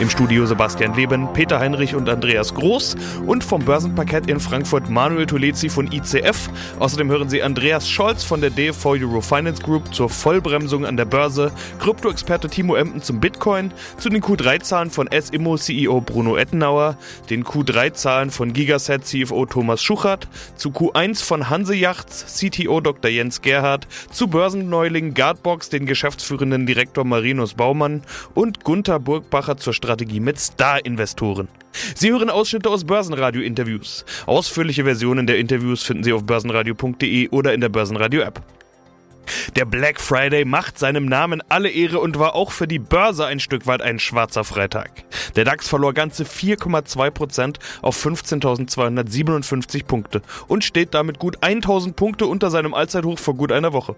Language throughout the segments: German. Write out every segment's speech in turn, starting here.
Im Studio Sebastian Leben, Peter Heinrich und Andreas Groß. Und vom Börsenparkett in Frankfurt Manuel Tulezi von ICF. Außerdem hören Sie Andreas Scholz von der DFV Eurofinance Group zur Vollbremsung an der Börse, Krypto-Experte Timo Emden zum Bitcoin, zu den Q3-Zahlen von S-Immo CEO Bruno Ettenauer, den Q3-Zahlen von Gigaset CFO Thomas Schuchert, zu Q1 von Hanse Yachts CTO Dr. Jens Gerhardt, zu Börsenneuling Guardbox den geschäftsführenden Direktor Marinus Baumann. Und Gunther Burgbacher zur Strategie mit Star-Investoren. Sie hören Ausschnitte aus Börsenradio-Interviews. Ausführliche Versionen der Interviews finden Sie auf börsenradio.de oder in der Börsenradio-App. Der Black Friday macht seinem Namen alle Ehre und war auch für die Börse ein Stück weit ein schwarzer Freitag. Der DAX verlor ganze 4,2% auf 15.257 Punkte und steht damit gut 1000 Punkte unter seinem Allzeithoch vor gut einer Woche.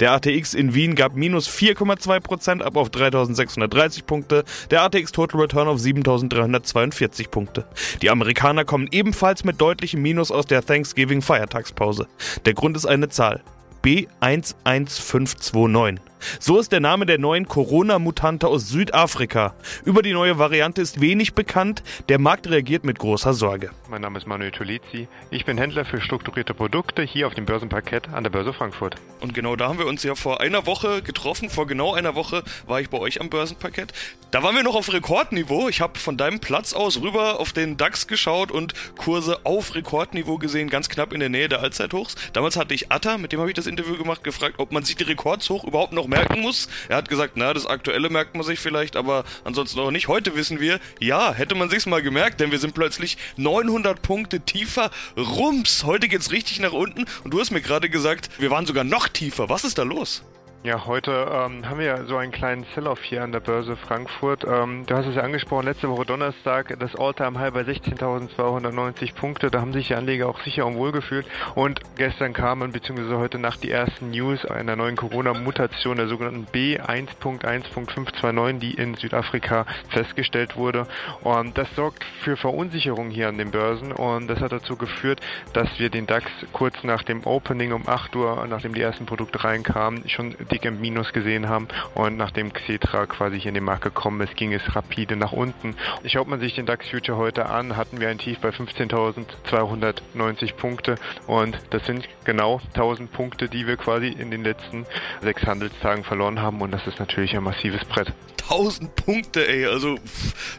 Der ATX in Wien gab minus 4,2% ab auf 3630 Punkte, der ATX Total Return auf 7342 Punkte. Die Amerikaner kommen ebenfalls mit deutlichem Minus aus der Thanksgiving Feiertagspause. Der Grund ist eine Zahl. B11529. So ist der Name der neuen Corona-Mutante aus Südafrika. Über die neue Variante ist wenig bekannt. Der Markt reagiert mit großer Sorge. Mein Name ist Manuel Tulizzi. Ich bin Händler für strukturierte Produkte hier auf dem Börsenparkett an der Börse Frankfurt. Und genau da haben wir uns ja vor einer Woche getroffen. Vor genau einer Woche war ich bei euch am Börsenparkett. Da waren wir noch auf Rekordniveau. Ich habe von deinem Platz aus rüber auf den DAX geschaut und Kurse auf Rekordniveau gesehen, ganz knapp in der Nähe der Allzeithochs. Damals hatte ich Atta, mit dem habe ich das Interview gemacht, gefragt, ob man sich die Rekordshoch überhaupt noch merken muss. Er hat gesagt, na, das aktuelle merkt man sich vielleicht, aber ansonsten auch nicht. Heute wissen wir, ja, hätte man sich's mal gemerkt, denn wir sind plötzlich 900 Punkte tiefer. Rums, heute geht's richtig nach unten und du hast mir gerade gesagt, wir waren sogar noch tiefer. Was ist da los? Ja, heute ähm, haben wir so einen kleinen Sell-Off hier an der Börse Frankfurt. Ähm, du hast es ja angesprochen, letzte Woche Donnerstag das All-Time-High bei 16.290 Punkte. Da haben sich die Anleger auch sicher und wohl gefühlt. Und gestern kamen, beziehungsweise heute Nacht, die ersten News einer neuen Corona-Mutation, der sogenannten B1.1.529, die in Südafrika festgestellt wurde. Und das sorgt für Verunsicherung hier an den Börsen. Und das hat dazu geführt, dass wir den DAX kurz nach dem Opening um 8 Uhr, nachdem die ersten Produkte reinkamen, schon dick Minus gesehen haben und nachdem Xetra quasi hier in den Markt gekommen ist, ging es rapide nach unten. Schaut man sich den DAX Future heute an, hatten wir ein Tief bei 15.290 Punkte und das sind genau 1000 Punkte, die wir quasi in den letzten sechs Handelstagen verloren haben und das ist natürlich ein massives Brett. 1000 Punkte, ey. Also,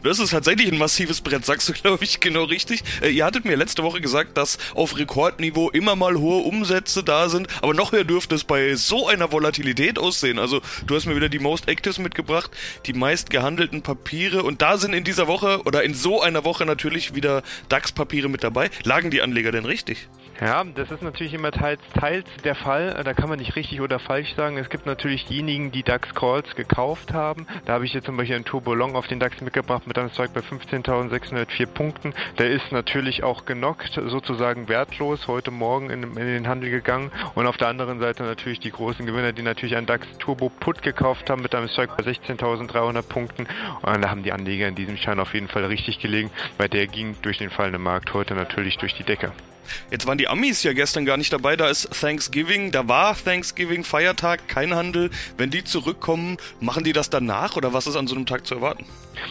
das ist tatsächlich ein massives Brett, sagst du, glaube ich, genau richtig. Äh, ihr hattet mir letzte Woche gesagt, dass auf Rekordniveau immer mal hohe Umsätze da sind, aber noch höher dürfte es bei so einer Volatilität aussehen. Also, du hast mir wieder die Most Actives mitgebracht, die meist gehandelten Papiere und da sind in dieser Woche oder in so einer Woche natürlich wieder DAX-Papiere mit dabei. Lagen die Anleger denn richtig? Ja, das ist natürlich immer teils, teils der Fall. Da kann man nicht richtig oder falsch sagen. Es gibt natürlich diejenigen, die DAX Calls gekauft haben. Da habe ich jetzt zum Beispiel einen Turbo Long auf den DAX mitgebracht mit einem Zeug bei 15.604 Punkten. Der ist natürlich auch genockt, sozusagen wertlos, heute Morgen in, in, den Handel gegangen. Und auf der anderen Seite natürlich die großen Gewinner, die natürlich einen DAX Turbo Put gekauft haben mit einem Zeug bei 16.300 Punkten. Und da haben die Anleger in diesem Schein auf jeden Fall richtig gelegen, weil der ging durch den fallenden Markt heute natürlich durch die Decke. Jetzt waren die Amis ja gestern gar nicht dabei, da ist Thanksgiving, da war Thanksgiving, Feiertag, kein Handel. Wenn die zurückkommen, machen die das danach oder was ist an so einem Tag zu erwarten?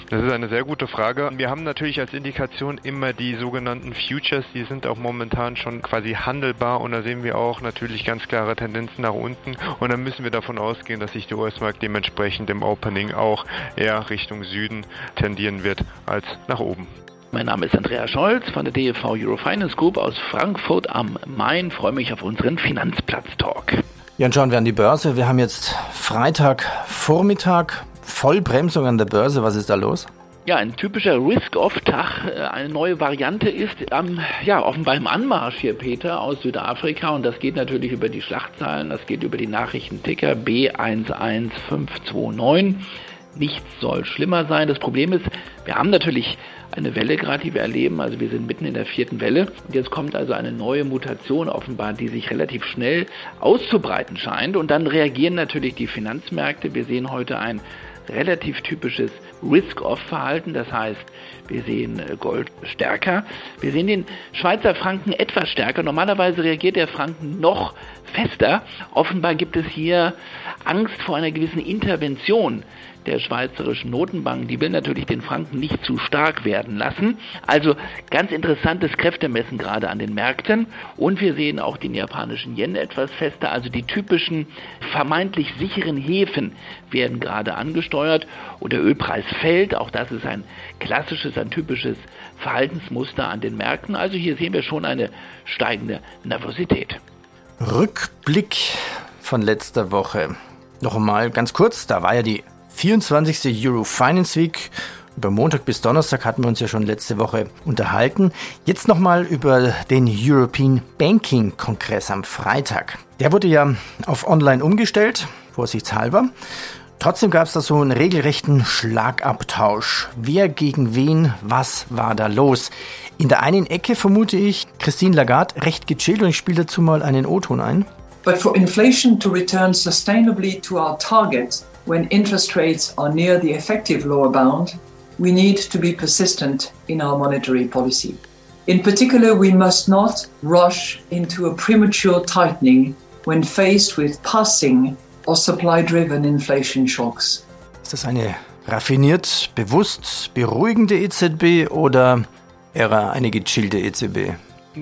Das ist eine sehr gute Frage. Wir haben natürlich als Indikation immer die sogenannten Futures, die sind auch momentan schon quasi handelbar und da sehen wir auch natürlich ganz klare Tendenzen nach unten und dann müssen wir davon ausgehen, dass sich der US-Markt dementsprechend im Opening auch eher Richtung Süden tendieren wird als nach oben. Mein Name ist Andreas Scholz von der DEV Eurofinance Group aus Frankfurt am Main. Freue mich auf unseren Finanzplatz-Talk. Ja, und schauen wir an die Börse. Wir haben jetzt Freitagvormittag, Vollbremsung an der Börse. Was ist da los? Ja, ein typischer Risk-Off-Tag. Eine neue Variante ist ähm, ja, offenbar im Anmarsch hier, Peter, aus Südafrika. Und das geht natürlich über die Schlachtzahlen, das geht über die Nachrichtenticker B11529. Nichts soll schlimmer sein. Das Problem ist, wir haben natürlich eine Welle gerade, die wir erleben. Also wir sind mitten in der vierten Welle. Und jetzt kommt also eine neue Mutation offenbar, die sich relativ schnell auszubreiten scheint. Und dann reagieren natürlich die Finanzmärkte. Wir sehen heute ein relativ typisches Risk-Off-Verhalten. Das heißt, wir sehen äh, Gold stärker. Wir sehen den Schweizer Franken etwas stärker. Normalerweise reagiert der Franken noch fester. Offenbar gibt es hier Angst vor einer gewissen Intervention der Schweizerischen Notenbank, die will natürlich den Franken nicht zu stark werden lassen. Also ganz interessantes Kräftemessen gerade an den Märkten. Und wir sehen auch den japanischen Yen etwas fester. Also die typischen vermeintlich sicheren Häfen werden gerade angesteuert und der Ölpreis fällt. Auch das ist ein klassisches, ein typisches Verhaltensmuster an den Märkten. Also hier sehen wir schon eine steigende Nervosität. Rückblick von letzter Woche. Noch einmal ganz kurz, da war ja die 24. Euro Finance Week. Über Montag bis Donnerstag hatten wir uns ja schon letzte Woche unterhalten. Jetzt nochmal über den European Banking Kongress am Freitag. Der wurde ja auf online umgestellt, vorsichtshalber. Trotzdem gab es da so einen regelrechten Schlagabtausch. Wer gegen wen, was war da los? In der einen Ecke vermute ich Christine Lagarde recht gechillt und ich spiele dazu mal einen O-Ton ein. But for inflation to return sustainably to our target, when interest rates are near the effective lower bound, we need to be persistent in our monetary policy. In particular, we must not rush into a premature tightening when faced with passing or supply driven inflation shocks. Ist das eine raffiniert, bewusst beruhigende EZB oder eher eine gechillte EZB?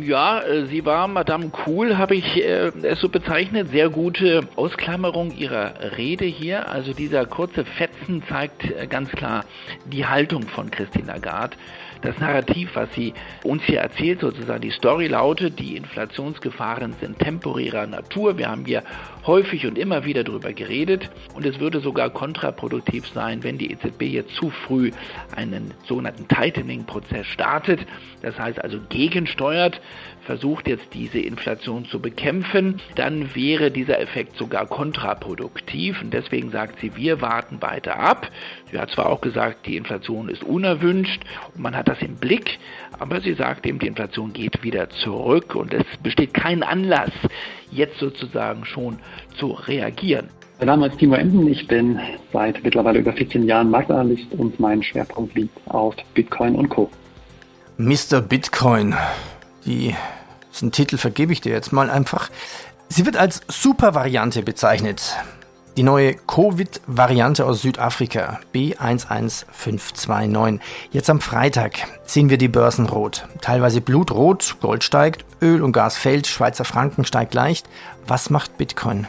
Ja, äh, sie war Madame Cool, habe ich äh, es so bezeichnet. Sehr gute Ausklammerung ihrer Rede hier. Also dieser kurze Fetzen zeigt äh, ganz klar die Haltung von Christine Lagarde das Narrativ, was sie uns hier erzählt, sozusagen die Story lautet, die Inflationsgefahren sind temporärer Natur. Wir haben hier häufig und immer wieder darüber geredet. Und es würde sogar kontraproduktiv sein, wenn die EZB jetzt zu früh einen sogenannten Tightening-Prozess startet, das heißt also gegensteuert, versucht jetzt diese Inflation zu bekämpfen, dann wäre dieser Effekt sogar kontraproduktiv und deswegen sagt sie, wir warten weiter ab. Sie hat zwar auch gesagt, die Inflation ist unerwünscht und man hat das im Blick, aber sie sagt eben, die Inflation geht wieder zurück und es besteht kein Anlass, jetzt sozusagen schon zu reagieren. Mein Name ist Timo Enden, ich bin seit mittlerweile über 14 Jahren Marktanalyst und mein Schwerpunkt liegt auf Bitcoin und Co. Mr. Bitcoin, die diesen Titel vergebe ich dir jetzt mal einfach. Sie wird als Supervariante bezeichnet. Die neue Covid-Variante aus Südafrika, B11529. Jetzt am Freitag sehen wir die Börsen rot. Teilweise blutrot, Gold steigt, Öl und Gas fällt, Schweizer Franken steigt leicht. Was macht Bitcoin?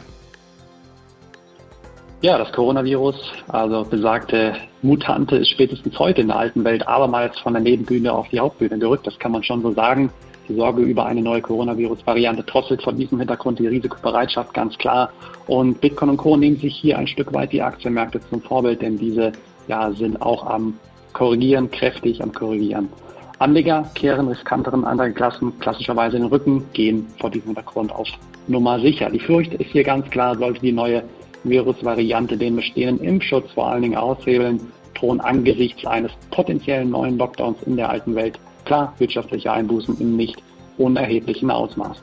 Ja, das Coronavirus, also besagte Mutante, ist spätestens heute in der alten Welt abermals von der Nebenbühne auf die Hauptbühne gerückt. Das kann man schon so sagen. Die Sorge über eine neue Coronavirus-Variante drosselt von diesem Hintergrund die Risikobereitschaft ganz klar. Und Bitcoin und Co. nehmen sich hier ein Stück weit die Aktienmärkte zum Vorbild, denn diese ja, sind auch am Korrigieren, kräftig am Korrigieren. Anleger kehren riskanteren anderen Klassen klassischerweise in den Rücken, gehen vor diesem Hintergrund auf Nummer sicher. Die Furcht ist hier ganz klar, sollte die neue Virusvariante den bestehenden Impfschutz vor allen Dingen aushebeln, drohen angesichts eines potenziellen neuen Lockdowns in der alten Welt klar wirtschaftliche Einbußen im nicht unerheblichen Ausmaß.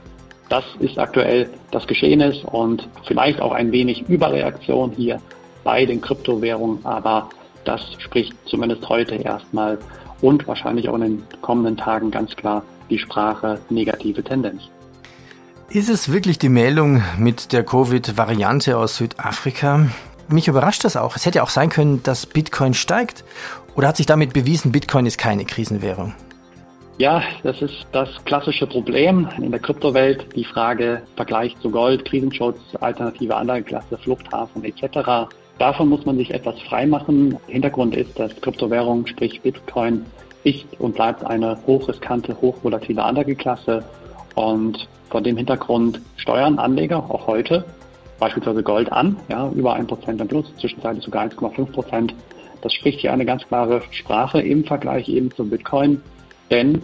Das ist aktuell das Geschehnis und vielleicht auch ein wenig Überreaktion hier bei den Kryptowährungen, aber das spricht zumindest heute erstmal und wahrscheinlich auch in den kommenden Tagen ganz klar die Sprache negative Tendenz. Ist es wirklich die Meldung mit der Covid-Variante aus Südafrika? Mich überrascht das auch. Es hätte auch sein können, dass Bitcoin steigt. Oder hat sich damit bewiesen, Bitcoin ist keine Krisenwährung? Ja, das ist das klassische Problem in der Kryptowelt. Die Frage Vergleich zu Gold, Krisenschutz, alternative Anlageklasse, Fluchthafen etc. Davon muss man sich etwas freimachen. Hintergrund ist, dass Kryptowährung, sprich Bitcoin, ist und bleibt eine hochriskante, hochvolatile Anlageklasse. Und vor dem Hintergrund steuern Anleger auch heute beispielsweise Gold an, ja, über 1% im Plus, zwischenzeitlich sogar 1,5%. Das spricht hier eine ganz klare Sprache im Vergleich eben zum Bitcoin. Denn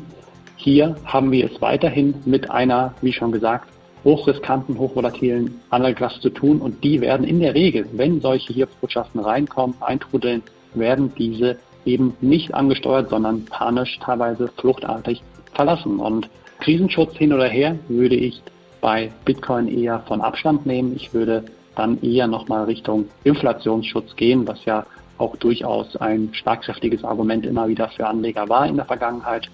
hier haben wir es weiterhin mit einer, wie schon gesagt, hochriskanten, hochvolatilen Anlageklasse zu tun und die werden in der Regel, wenn solche Hilfsbotschaften reinkommen, eintrudeln, werden diese eben nicht angesteuert, sondern panisch, teilweise fluchtartig verlassen. Und Krisenschutz hin oder her würde ich bei Bitcoin eher von Abstand nehmen. Ich würde dann eher nochmal Richtung Inflationsschutz gehen, was ja auch durchaus ein schlagkräftiges Argument immer wieder für Anleger war in der Vergangenheit.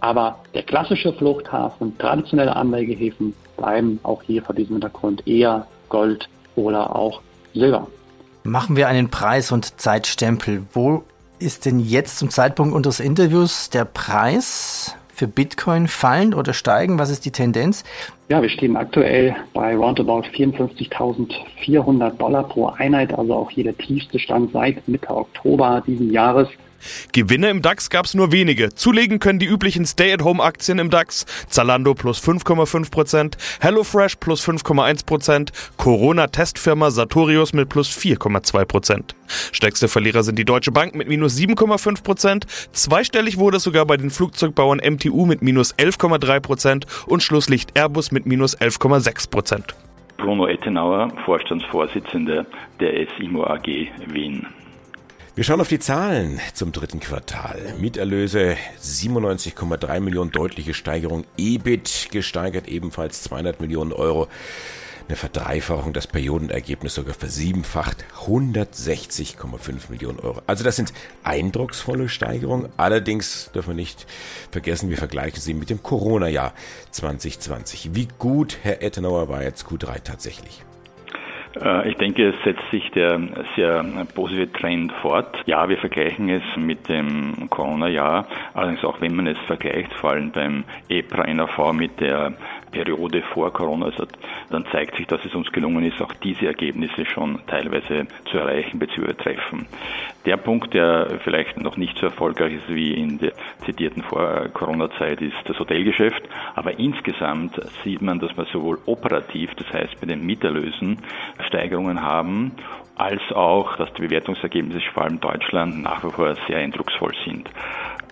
Aber der klassische Fluchthafen, traditionelle Anlegehäfen bleiben auch hier vor diesem Hintergrund eher Gold oder auch Silber. Machen wir einen Preis- und Zeitstempel. Wo ist denn jetzt zum Zeitpunkt unseres Interviews der Preis für Bitcoin fallen oder steigen? Was ist die Tendenz? Ja, wir stehen aktuell bei roundabout 54.400 Dollar pro Einheit, also auch hier der tiefste Stand seit Mitte Oktober diesen Jahres. Gewinne im DAX gab es nur wenige. Zulegen können die üblichen Stay-at-Home-Aktien im DAX. Zalando plus 5,5%, HelloFresh plus 5,1%, Corona-Testfirma Sartorius mit plus 4,2%. Stärkste Verlierer sind die Deutsche Bank mit minus 7,5%. Zweistellig wurde es sogar bei den Flugzeugbauern MTU mit minus 11,3% und Schlusslicht Airbus mit minus 11,6%. Bruno Ettenauer, Vorstandsvorsitzender der SIMO AG Wien. Wir schauen auf die Zahlen zum dritten Quartal. Mieterlöse 97,3 Millionen, deutliche Steigerung. EBIT gesteigert ebenfalls 200 Millionen Euro. Eine Verdreifachung, das Periodenergebnis sogar versiebenfacht, 160,5 Millionen Euro. Also das sind eindrucksvolle Steigerungen. Allerdings dürfen wir nicht vergessen, wir vergleichen sie mit dem Corona-Jahr 2020. Wie gut, Herr Ettenauer, war jetzt Q3 tatsächlich? Äh, ich denke, es setzt sich der sehr positive Trend fort. Ja, wir vergleichen es mit dem Corona-Jahr, allerdings auch wenn man es vergleicht, vor allem beim EPRA-NAV mit der Periode vor Corona, also dann zeigt sich, dass es uns gelungen ist, auch diese Ergebnisse schon teilweise zu erreichen bzw. treffen. Der Punkt, der vielleicht noch nicht so erfolgreich ist wie in der zitierten Vor-Corona-Zeit, ist das Hotelgeschäft. Aber insgesamt sieht man, dass wir sowohl operativ, das heißt bei den Mieterlösen, Steigerungen haben, als auch, dass die Bewertungsergebnisse vor allem Deutschland nach wie vor sehr eindrucksvoll sind.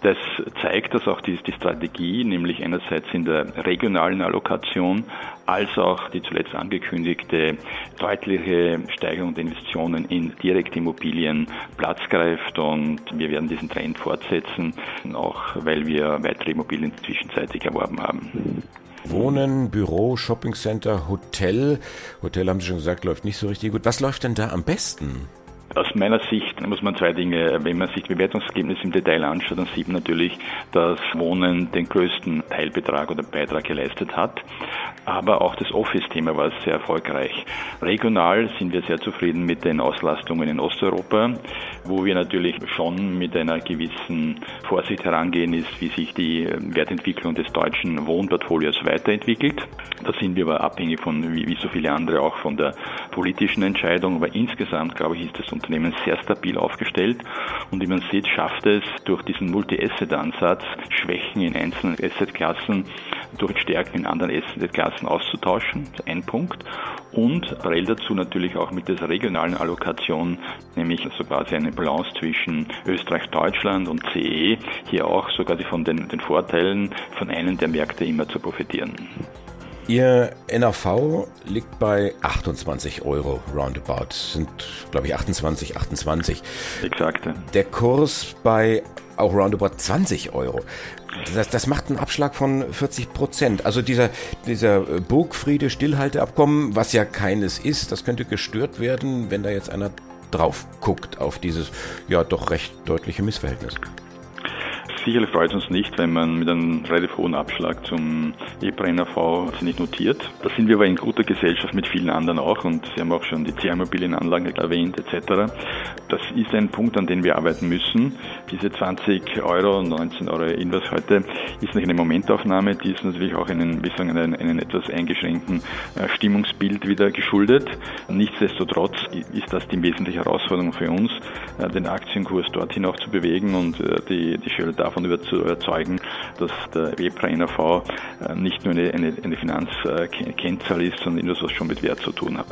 Das zeigt, dass auch die, die, Strategie, nämlich einerseits in der regionalen Allokation, als auch die zuletzt angekündigte deutliche Steigerung der Investitionen in direkte Immobilien Platz greift und wir werden diesen Trend fortsetzen, auch weil wir weitere Immobilien zwischenzeitig erworben haben. Wohnen, Büro, Shoppingcenter, Hotel. Hotel haben Sie schon gesagt, läuft nicht so richtig gut. Was läuft denn da am besten? Aus meiner Sicht muss man zwei Dinge, wenn man sich die Bewertungsergebnisse im Detail anschaut, dann sieht man natürlich, dass Wohnen den größten Teilbetrag oder Beitrag geleistet hat. Aber auch das Office-Thema war sehr erfolgreich. Regional sind wir sehr zufrieden mit den Auslastungen in Osteuropa, wo wir natürlich schon mit einer gewissen Vorsicht herangehen, ist, wie sich die Wertentwicklung des deutschen Wohnportfolios weiterentwickelt. Da sind wir aber abhängig von, wie, so viele andere, auch von der politischen Entscheidung. Aber insgesamt, glaube ich, ist das Unternehmen sehr stabil aufgestellt und wie man sieht, schafft es durch diesen Multi-Asset-Ansatz Schwächen in einzelnen Asset-Klassen durch Stärken in anderen Asset-Klassen auszutauschen. Ein Punkt. Und parallel dazu natürlich auch mit dieser regionalen Allokation, nämlich so quasi eine Balance zwischen Österreich, Deutschland und CE, hier auch sogar von den, den Vorteilen von einem der Märkte immer zu profitieren. Ihr NAV liegt bei 28 Euro roundabout. Sind, glaube ich, 28, 28. Exakt. Der Kurs bei auch roundabout 20 Euro. Das, das macht einen Abschlag von 40 Prozent. Also dieser, dieser Burgfriede Stillhalteabkommen, was ja keines ist, das könnte gestört werden, wenn da jetzt einer drauf guckt auf dieses ja doch recht deutliche Missverhältnis. Sicherlich freut es uns nicht, wenn man mit einem relativ hohen Abschlag zum EPRA-NAV nicht notiert. Da sind wir aber in guter Gesellschaft mit vielen anderen auch und Sie haben auch schon die C-Immobilienanlage erwähnt etc. Das ist ein Punkt, an dem wir arbeiten müssen. Diese 20 Euro, 19 Euro Inverse heute ist nicht eine Momentaufnahme, die ist natürlich auch einen, wie sagen, einen, einen etwas eingeschränkten äh, Stimmungsbild wieder geschuldet. Nichtsdestotrotz ist das die wesentliche Herausforderung für uns, äh, den Aktienkurs dorthin auch zu bewegen und äh, die, die Schöne davon davon überzeugen, dass der WEPRA-NAV äh, nicht nur eine, eine, eine Finanzkennzahl ist, sondern etwas, was schon mit Wert zu tun hat.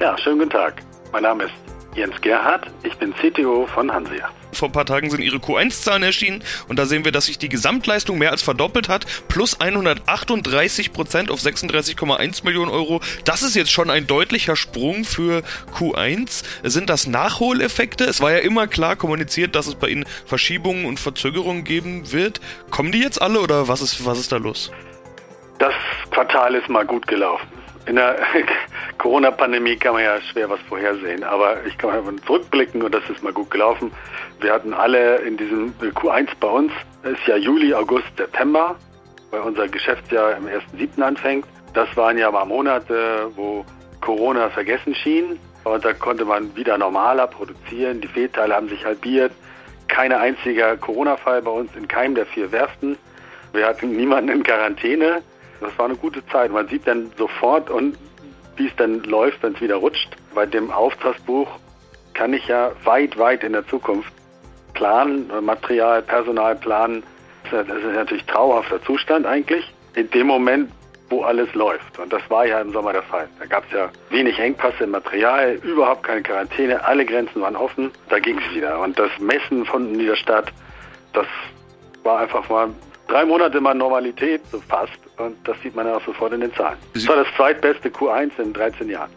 Ja, schönen guten Tag. Mein Name ist Jens Gerhardt, ich bin CTO von Hansia. Vor ein paar Tagen sind ihre Q1-Zahlen erschienen und da sehen wir, dass sich die Gesamtleistung mehr als verdoppelt hat, plus 138 Prozent auf 36,1 Millionen Euro. Das ist jetzt schon ein deutlicher Sprung für Q1. Sind das Nachholeffekte? Es war ja immer klar kommuniziert, dass es bei Ihnen Verschiebungen und Verzögerungen geben wird. Kommen die jetzt alle oder was ist, was ist da los? Das Quartal ist mal gut gelaufen. In der Corona-Pandemie kann man ja schwer was vorhersehen, aber ich kann mal zurückblicken und das ist mal gut gelaufen. Wir hatten alle in diesem Q1 bei uns, ist ja Juli, August, September, weil unser Geschäftsjahr im 1.7. anfängt. Das waren ja mal Monate, wo Corona vergessen schien und da konnte man wieder normaler produzieren. Die Fehlteile haben sich halbiert. Keine einziger Corona-Fall bei uns in keinem der vier Werften. Wir hatten niemanden in Quarantäne. Das war eine gute Zeit. Man sieht dann sofort und wie es dann läuft, wenn es wieder rutscht. Bei dem Auftragsbuch kann ich ja weit, weit in der Zukunft planen, Material, Personal planen. Das ist natürlich trauerhafter Zustand eigentlich. In dem Moment, wo alles läuft. Und das war ja im Sommer der Fall. Da gab es ja wenig Engpässe im Material, überhaupt keine Quarantäne, alle Grenzen waren offen. Da ging es wieder. Und das Messen von dieser Stadt, das war einfach mal drei Monate mal Normalität, so fast. Und das sieht man ja auch sofort in den Zahlen. Das war das zweitbeste Q1 in 13 Jahren.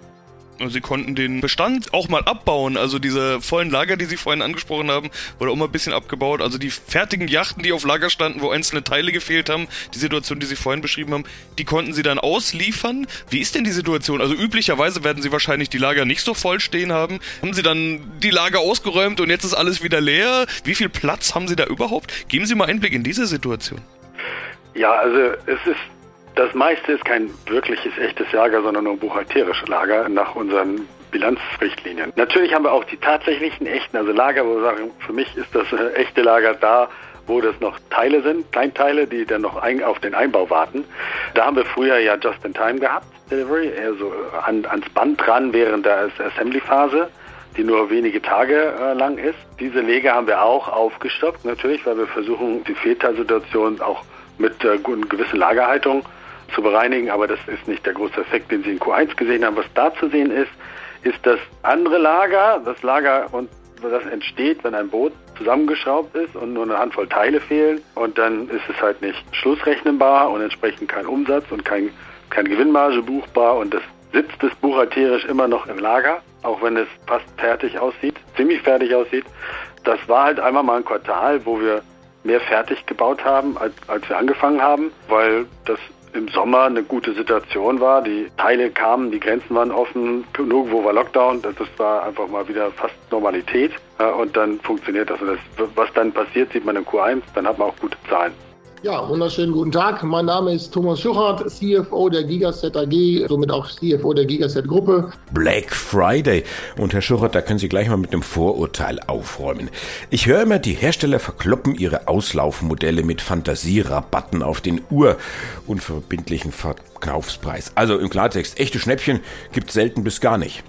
Sie konnten den Bestand auch mal abbauen. Also diese vollen Lager, die Sie vorhin angesprochen haben, wurde auch mal ein bisschen abgebaut. Also die fertigen Yachten, die auf Lager standen, wo einzelne Teile gefehlt haben, die Situation, die Sie vorhin beschrieben haben, die konnten Sie dann ausliefern. Wie ist denn die Situation? Also üblicherweise werden Sie wahrscheinlich die Lager nicht so voll stehen haben. Haben Sie dann die Lager ausgeräumt und jetzt ist alles wieder leer? Wie viel Platz haben Sie da überhaupt? Geben Sie mal Einblick in diese Situation. Ja, also es ist das meiste ist kein wirkliches echtes Lager, sondern nur ein buchhalterisches Lager nach unseren Bilanzrichtlinien. Natürlich haben wir auch die tatsächlichen echten, also Lager, wo wir sagen, für mich ist das äh, echte Lager da, wo das noch Teile sind, Kleinteile, die dann noch ein, auf den Einbau warten. Da haben wir früher ja Just in Time gehabt, Delivery, also an, ans Band dran während der Assembly-Phase die nur wenige Tage äh, lang ist. Diese Lege haben wir auch aufgestockt, natürlich, weil wir versuchen, die Fehlteilsituation auch mit äh, gewisser Lagerhaltung zu bereinigen, aber das ist nicht der große Effekt, den Sie in Q1 gesehen haben. Was da zu sehen ist, ist das andere Lager, das Lager und das entsteht, wenn ein Boot zusammengeschraubt ist und nur eine Handvoll Teile fehlen und dann ist es halt nicht schlussrechnenbar und entsprechend kein Umsatz und kein, keine Gewinnmarge buchbar und das sitzt es buchhalterisch immer noch im Lager, auch wenn es fast fertig aussieht, ziemlich fertig aussieht. Das war halt einmal mal ein Quartal, wo wir mehr fertig gebaut haben, als, als wir angefangen haben, weil das im Sommer eine gute Situation war. Die Teile kamen, die Grenzen waren offen, nirgendwo war Lockdown. Das war einfach mal wieder fast Normalität. Und dann funktioniert das. Und das, was dann passiert, sieht man im Q1, dann hat man auch gute Zahlen. Ja, wunderschönen guten Tag. Mein Name ist Thomas Schuchert, CFO der Gigaset AG, somit auch CFO der Gigaset Gruppe. Black Friday. Und Herr Schuchert, da können Sie gleich mal mit einem Vorurteil aufräumen. Ich höre immer, die Hersteller verkloppen ihre Auslaufmodelle mit Fantasierabatten auf den urunverbindlichen Verkaufspreis. Also im Klartext, echte Schnäppchen gibt selten bis gar nicht.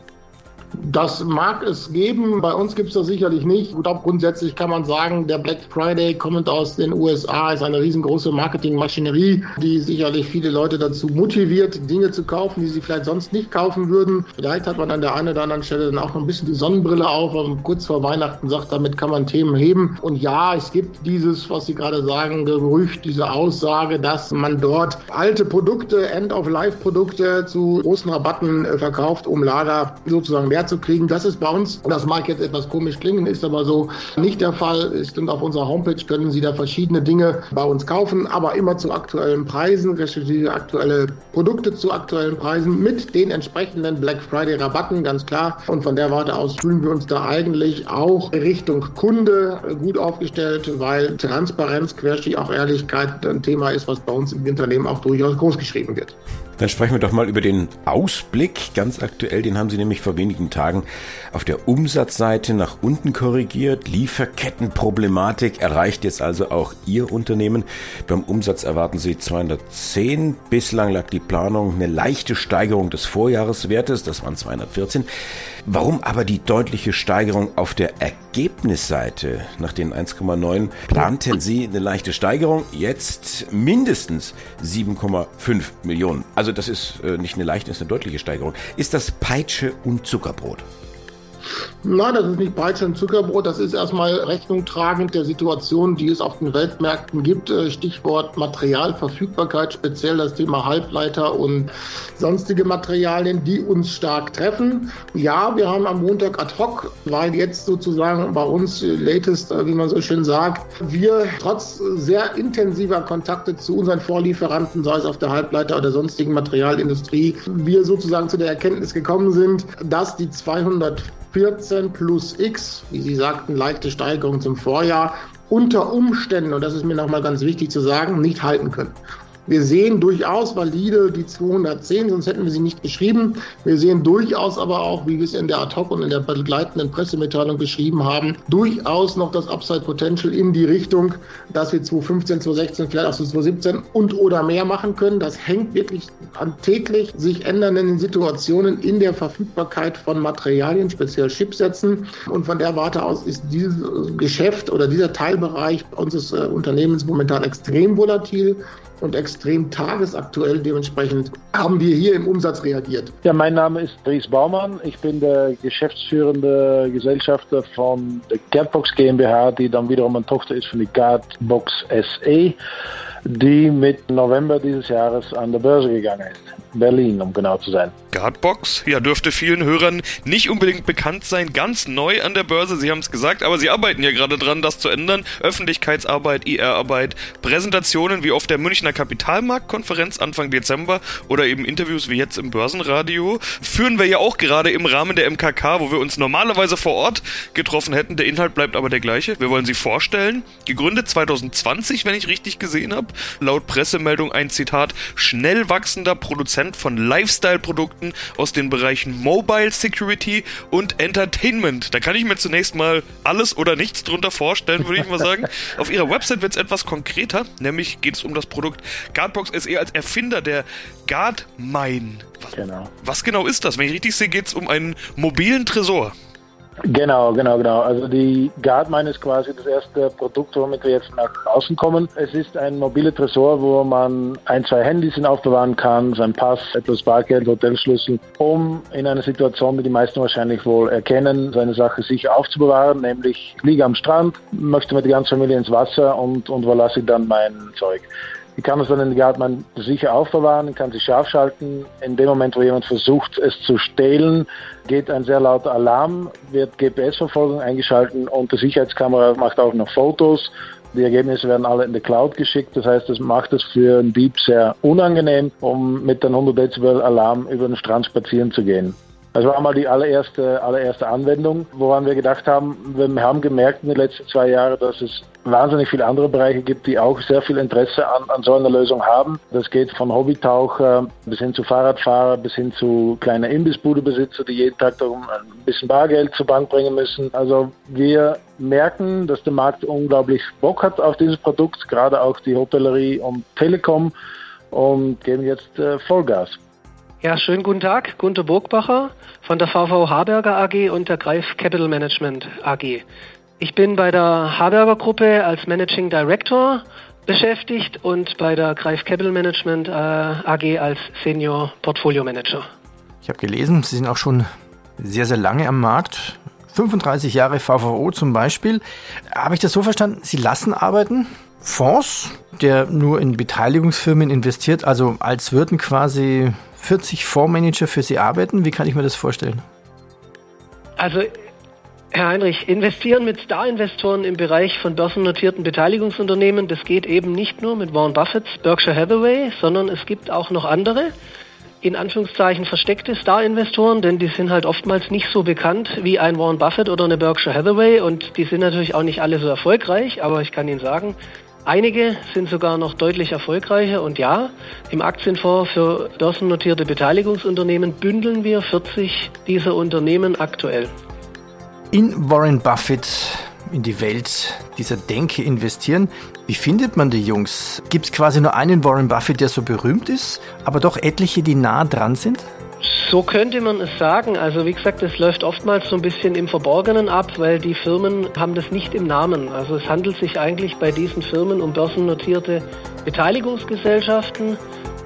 Das mag es geben, bei uns gibt es das sicherlich nicht. Ich glaube, grundsätzlich kann man sagen, der Black Friday kommend aus den USA ist eine riesengroße Marketingmaschinerie, die sicherlich viele Leute dazu motiviert, Dinge zu kaufen, die sie vielleicht sonst nicht kaufen würden. Vielleicht hat man an der einen oder anderen Stelle dann auch noch ein bisschen die Sonnenbrille auf, und kurz vor Weihnachten sagt, damit kann man Themen heben. Und ja, es gibt dieses, was Sie gerade sagen, Gerücht, diese Aussage, dass man dort alte Produkte, End-of-Life-Produkte zu großen Rabatten äh, verkauft, um Lager sozusagen leer zu kriegen. Das ist bei uns, das mag jetzt etwas komisch klingen, ist aber so nicht der Fall. Es stimmt, auf unserer Homepage können Sie da verschiedene Dinge bei uns kaufen, aber immer zu aktuellen Preisen, respektive aktuelle Produkte zu aktuellen Preisen mit den entsprechenden Black Friday Rabatten, ganz klar. Und von der Warte aus fühlen wir uns da eigentlich auch Richtung Kunde gut aufgestellt, weil Transparenz, Querstrich auch Ehrlichkeit ein Thema ist, was bei uns im Unternehmen auch durchaus groß geschrieben wird. Dann sprechen wir doch mal über den Ausblick, ganz aktuell, den haben Sie nämlich vor wenigen Tagen auf der Umsatzseite nach unten korrigiert. Lieferkettenproblematik erreicht jetzt also auch Ihr Unternehmen. Beim Umsatz erwarten Sie 210. Bislang lag die Planung eine leichte Steigerung des Vorjahreswertes, das waren 214. Warum aber die deutliche Steigerung auf der Ergebnisseite? Nach den 1,9 planten Sie eine leichte Steigerung, jetzt mindestens 7,5 Millionen. Also das ist äh, nicht eine leichte, das ist eine deutliche Steigerung. Ist das Peitsche und Zuckerbrot? Nein, das ist nicht Peitsche und Zuckerbrot. Das ist erstmal Rechnung tragend der Situation, die es auf den Weltmärkten gibt. Äh, Stichwort Materialverfügbarkeit, speziell das Thema Halbleiter und sonstige Materialien, die uns stark treffen. Ja, wir haben am Montag ad hoc, weil jetzt sozusagen bei uns latest, äh, wie man so schön sagt, wir trotz sehr intensiver Kontakte zu unseren Vorlieferanten, sei es auf der Halbleiter oder sonstigen Materialindustrie, wir sozusagen zu der Erkenntnis gekommen sind, dass die 214 plus X, wie Sie sagten, leichte Steigerung zum Vorjahr, unter Umständen, und das ist mir nochmal ganz wichtig zu sagen, nicht halten können. Wir sehen durchaus valide die 210, sonst hätten wir sie nicht geschrieben. Wir sehen durchaus aber auch, wie wir es in der Ad-Hoc und in der begleitenden Pressemitteilung beschrieben haben, durchaus noch das Upside-Potential in die Richtung, dass wir 2015, 2016, vielleicht auch 2017 und oder mehr machen können. Das hängt wirklich an täglich sich ändernden Situationen in der Verfügbarkeit von Materialien, speziell Chipsätzen. Und von der Warte aus ist dieses Geschäft oder dieser Teilbereich unseres äh, Unternehmens momentan extrem volatil und extrem tagesaktuell. Dementsprechend haben wir hier im Umsatz reagiert. Ja, mein Name ist Dries Baumann. Ich bin der geschäftsführende Gesellschafter von der Gerdbox GmbH, die dann wiederum eine Tochter ist von der Gerdbox SE, die mit November dieses Jahres an der Börse gegangen ist. Berlin, um genau zu sein. Guardbox, ja, dürfte vielen Hörern nicht unbedingt bekannt sein, ganz neu an der Börse, Sie haben es gesagt, aber Sie arbeiten ja gerade dran, das zu ändern. Öffentlichkeitsarbeit, IR-Arbeit, Präsentationen wie auf der Münchner Kapitalmarktkonferenz Anfang Dezember oder eben Interviews wie jetzt im Börsenradio. Führen wir ja auch gerade im Rahmen der MKK, wo wir uns normalerweise vor Ort getroffen hätten. Der Inhalt bleibt aber der gleiche. Wir wollen Sie vorstellen. Gegründet 2020, wenn ich richtig gesehen habe. Laut Pressemeldung ein Zitat, schnell wachsender Produzent von Lifestyle-Produkten aus den Bereichen Mobile Security und Entertainment. Da kann ich mir zunächst mal alles oder nichts drunter vorstellen, würde ich mal sagen. Auf ihrer Website wird es etwas konkreter, nämlich geht es um das Produkt Guardbox SE als Erfinder der Guardmine. Was, genau. was genau ist das? Wenn ich richtig sehe, geht es um einen mobilen Tresor. Genau, genau, genau. Also die Guardmine ist quasi das erste Produkt, womit wir jetzt nach außen kommen. Es ist ein mobiler Tresor, wo man ein, zwei Handys aufbewahren kann, sein Pass, etwas Bargeld, Hotelschlüssel, um in einer Situation, die die meisten wahrscheinlich wohl erkennen, seine Sache sicher aufzubewahren, nämlich ich liege am Strand, möchte mit der ganzen Familie ins Wasser und, und wo lasse ich dann mein Zeug. Ich kann es dann in der Gartmann sicher aufbewahren, kann sie scharf schalten. In dem Moment, wo jemand versucht, es zu stehlen, geht ein sehr lauter Alarm, wird GPS-Verfolgung eingeschalten und die Sicherheitskamera macht auch noch Fotos. Die Ergebnisse werden alle in die Cloud geschickt. Das heißt, das macht es für einen Dieb sehr unangenehm, um mit einem 100 Dezibel Alarm über den Strand spazieren zu gehen. Das war mal die allererste, allererste Anwendung, woran wir gedacht haben. Wir haben gemerkt in den letzten zwei Jahren, dass es wahnsinnig viele andere Bereiche gibt, die auch sehr viel Interesse an, an so einer Lösung haben. Das geht von Hobbytaucher bis hin zu Fahrradfahrer, bis hin zu kleinen Imbissbudebesitzer, die jeden Tag darum ein bisschen Bargeld zur Bank bringen müssen. Also wir merken, dass der Markt unglaublich Bock hat auf dieses Produkt, gerade auch die Hotellerie und Telekom und geben jetzt äh, Vollgas. Ja, schönen guten Tag. Gunter Burgbacher von der VV Harberger AG und der Greif Capital Management AG. Ich bin bei der Harberger Gruppe als Managing Director beschäftigt und bei der Greif Capital Management äh, AG als Senior Portfolio Manager. Ich habe gelesen, Sie sind auch schon sehr, sehr lange am Markt. 35 Jahre VVO zum Beispiel. Habe ich das so verstanden? Sie lassen arbeiten? Fonds, der nur in Beteiligungsfirmen investiert, also als würden quasi 40 Fondsmanager für Sie arbeiten? Wie kann ich mir das vorstellen? Also, Herr Heinrich, investieren mit Star-Investoren im Bereich von börsennotierten Beteiligungsunternehmen, das geht eben nicht nur mit Warren Buffetts Berkshire Hathaway, sondern es gibt auch noch andere, in Anführungszeichen versteckte Star-Investoren, denn die sind halt oftmals nicht so bekannt wie ein Warren Buffett oder eine Berkshire Hathaway und die sind natürlich auch nicht alle so erfolgreich, aber ich kann Ihnen sagen, Einige sind sogar noch deutlich erfolgreicher und ja, im Aktienfonds für börsennotierte Beteiligungsunternehmen bündeln wir 40 dieser Unternehmen aktuell. In Warren Buffett, in die Welt dieser Denke investieren. Wie findet man die Jungs? Gibt es quasi nur einen Warren Buffett, der so berühmt ist, aber doch etliche, die nah dran sind? So könnte man es sagen. Also wie gesagt, es läuft oftmals so ein bisschen im Verborgenen ab, weil die Firmen haben das nicht im Namen. Also es handelt sich eigentlich bei diesen Firmen um börsennotierte Beteiligungsgesellschaften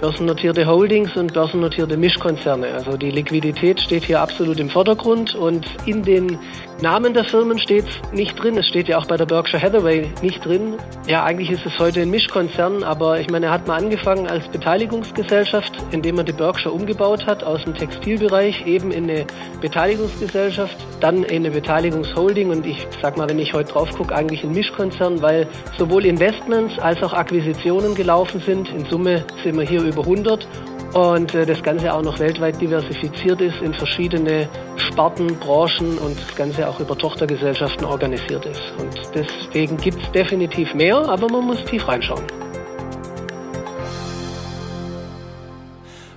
börsennotierte Holdings und börsennotierte Mischkonzerne. Also die Liquidität steht hier absolut im Vordergrund und in den Namen der Firmen steht es nicht drin. Es steht ja auch bei der Berkshire Hathaway nicht drin. Ja, eigentlich ist es heute ein Mischkonzern, aber ich meine, er hat mal angefangen als Beteiligungsgesellschaft, indem er die Berkshire umgebaut hat aus dem Textilbereich eben in eine Beteiligungsgesellschaft, dann in eine Beteiligungsholding und ich sag mal, wenn ich heute drauf gucke, eigentlich ein Mischkonzern, weil sowohl Investments als auch Akquisitionen gelaufen sind. In Summe sind wir hier über 100 und äh, das Ganze auch noch weltweit diversifiziert ist in verschiedene Sparten, Branchen und das Ganze auch über Tochtergesellschaften organisiert ist. Und deswegen gibt es definitiv mehr, aber man muss tief reinschauen.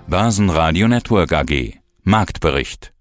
Börsenradio Network AG Marktbericht